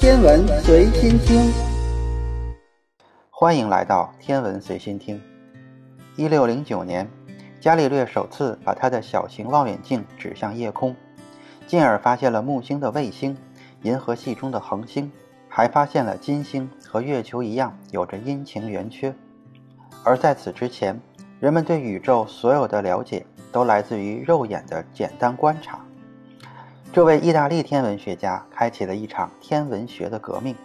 天文随心听，欢迎来到天文随心听。一六零九年，伽利略首次把他的小型望远镜指向夜空，进而发现了木星的卫星、银河系中的恒星，还发现了金星和月球一样有着阴晴圆缺。而在此之前，人们对宇宙所有的了解都来自于肉眼的简单观察。这位意大利天文学家开启了一场天文学的革命。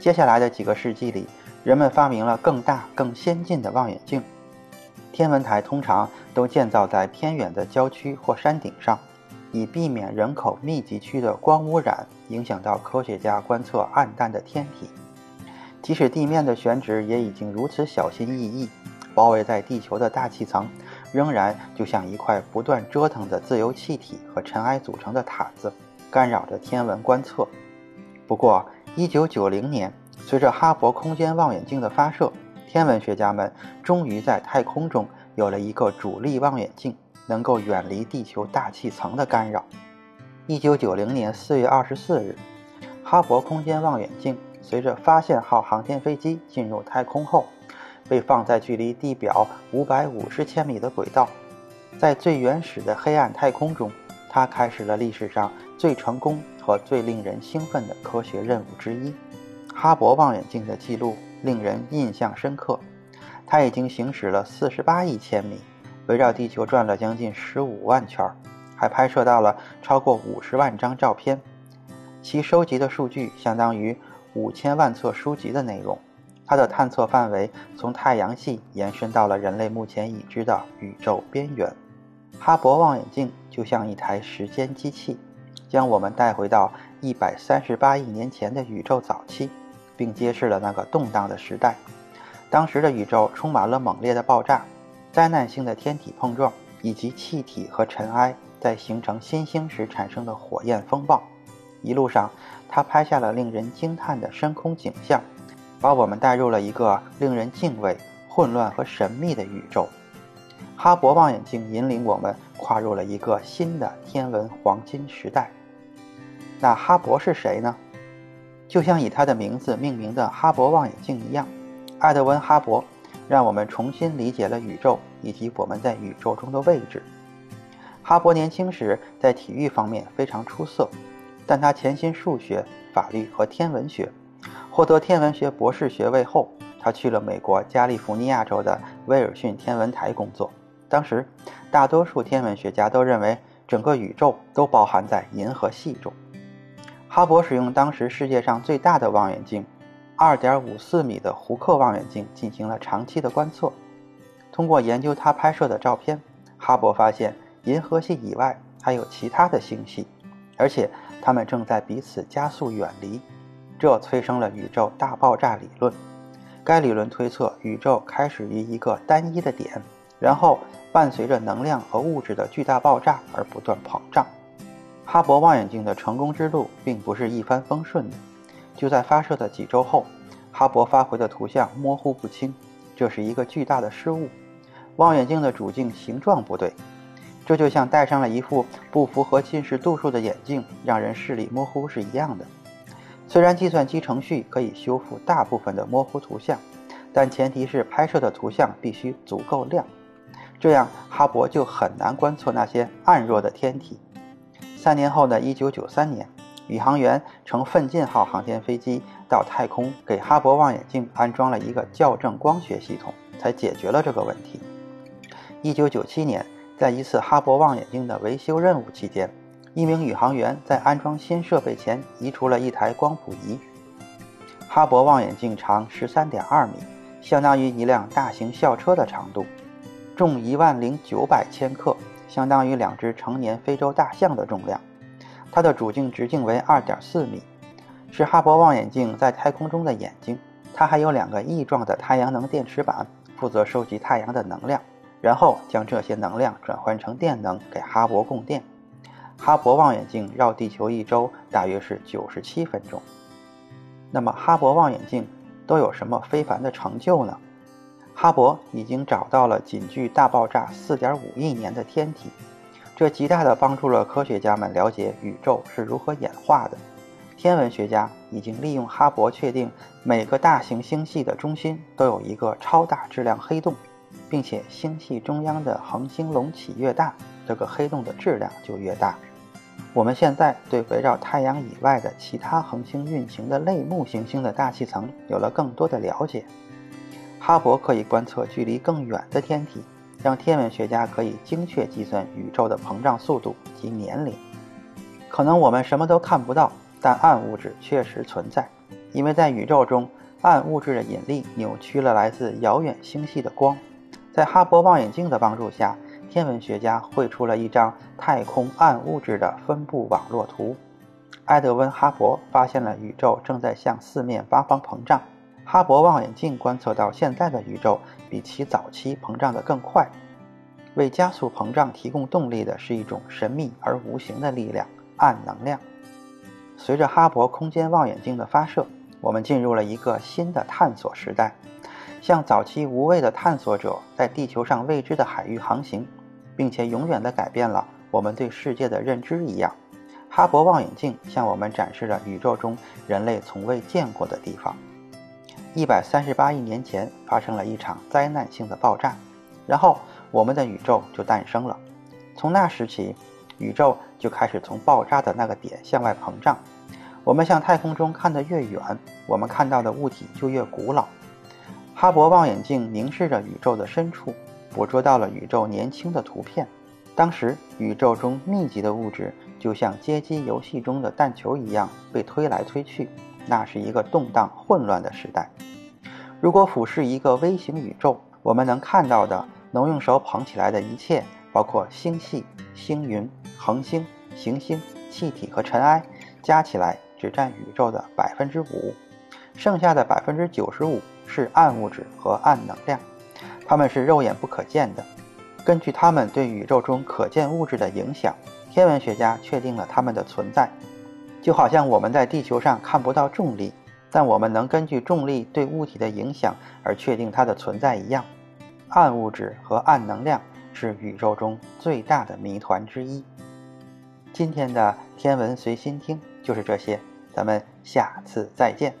接下来的几个世纪里，人们发明了更大、更先进的望远镜。天文台通常都建造在偏远的郊区或山顶上，以避免人口密集区的光污染影响到科学家观测暗淡的天体。即使地面的选址也已经如此小心翼翼，包围在地球的大气层。仍然就像一块不断折腾的自由气体和尘埃组成的毯子，干扰着天文观测。不过，1990年，随着哈勃空间望远镜的发射，天文学家们终于在太空中有了一个主力望远镜，能够远离地球大气层的干扰。1990年4月24日，哈勃空间望远镜随着发现号航天飞机进入太空后。被放在距离地表五百五十千米的轨道，在最原始的黑暗太空中，它开始了历史上最成功和最令人兴奋的科学任务之一。哈勃望远镜的记录令人印象深刻，它已经行驶了四十八亿千米，围绕地球转了将近十五万圈，还拍摄到了超过五十万张照片，其收集的数据相当于五千万册书籍的内容。它的探测范围从太阳系延伸到了人类目前已知的宇宙边缘。哈勃望远镜就像一台时间机器，将我们带回到一百三十八亿年前的宇宙早期，并揭示了那个动荡的时代。当时的宇宙充满了猛烈的爆炸、灾难性的天体碰撞，以及气体和尘埃在形成新星时产生的火焰风暴。一路上，他拍下了令人惊叹的深空景象。把我们带入了一个令人敬畏、混乱和神秘的宇宙。哈勃望远镜引领我们跨入了一个新的天文黄金时代。那哈勃是谁呢？就像以他的名字命名的哈勃望远镜一样，爱德温·哈勃让我们重新理解了宇宙以及我们在宇宙中的位置。哈勃年轻时在体育方面非常出色，但他潜心数学、法律和天文学。获得天文学博士学位后，他去了美国加利福尼亚州的威尔逊天文台工作。当时，大多数天文学家都认为整个宇宙都包含在银河系中。哈勃使用当时世界上最大的望远镜，2.54米的胡克望远镜进行了长期的观测。通过研究他拍摄的照片，哈勃发现银河系以外还有其他的星系，而且它们正在彼此加速远离。这催生了宇宙大爆炸理论。该理论推测，宇宙开始于一个单一的点，然后伴随着能量和物质的巨大爆炸而不断膨胀。哈勃望远镜的成功之路并不是一帆风顺的。就在发射的几周后，哈勃发回的图像模糊不清，这是一个巨大的失误。望远镜的主镜形状不对，这就像戴上了一副不符合近视度数的眼镜，让人视力模糊是一样的。虽然计算机程序可以修复大部分的模糊图像，但前提是拍摄的图像必须足够亮，这样哈勃就很难观测那些暗弱的天体。三年后的一九九三年，宇航员乘奋进号航天飞机到太空，给哈勃望远镜安装了一个校正光学系统，才解决了这个问题。一九九七年，在一次哈勃望远镜的维修任务期间。一名宇航员在安装新设备前移除了一台光谱仪。哈勃望远镜长十三点二米，相当于一辆大型校车的长度，重一万零九百千克，相当于两只成年非洲大象的重量。它的主镜直径为二点四米，是哈勃望远镜在太空中的眼睛。它还有两个翼状的太阳能电池板，负责收集太阳的能量，然后将这些能量转换成电能给哈勃供电。哈勃望远镜绕地球一周大约是九十七分钟。那么，哈勃望远镜都有什么非凡的成就呢？哈勃已经找到了仅距大爆炸四点五亿年的天体，这极大地帮助了科学家们了解宇宙是如何演化的，天文学家已经利用哈勃确定，每个大型星系的中心都有一个超大质量黑洞，并且星系中央的恒星隆起越大，这个黑洞的质量就越大。我们现在对围绕太阳以外的其他恒星运行的类木行星的大气层有了更多的了解。哈勃可以观测距离更远的天体，让天文学家可以精确计算宇宙的膨胀速度及年龄。可能我们什么都看不到。但暗物质确实存在，因为在宇宙中，暗物质的引力扭曲了来自遥远星系的光。在哈勃望远镜的帮助下，天文学家绘出了一张太空暗物质的分布网络图。埃德温·哈勃发现了宇宙正在向四面八方膨胀。哈勃望远镜观测到现在的宇宙比其早期膨胀得更快。为加速膨胀提供动力的是一种神秘而无形的力量——暗能量。随着哈勃空间望远镜的发射，我们进入了一个新的探索时代。像早期无畏的探索者在地球上未知的海域航行，并且永远地改变了我们对世界的认知一样，哈勃望远镜向我们展示了宇宙中人类从未见过的地方。一百三十八亿年前发生了一场灾难性的爆炸，然后我们的宇宙就诞生了。从那时起，宇宙就开始从爆炸的那个点向外膨胀。我们向太空中看得越远，我们看到的物体就越古老。哈勃望远镜凝视着宇宙的深处，捕捉到了宇宙年轻的图片。当时，宇宙中密集的物质就像街机游戏中的弹球一样被推来推去。那是一个动荡混乱的时代。如果俯视一个微型宇宙，我们能看到的、能用手捧起来的一切，包括星系、星云、恒星、行星、气体和尘埃，加起来。只占宇宙的百分之五，剩下的百分之九十五是暗物质和暗能量，它们是肉眼不可见的。根据它们对宇宙中可见物质的影响，天文学家确定了它们的存在。就好像我们在地球上看不到重力，但我们能根据重力对物体的影响而确定它的存在一样。暗物质和暗能量是宇宙中最大的谜团之一。今天的天文随心听就是这些。咱们下次再见。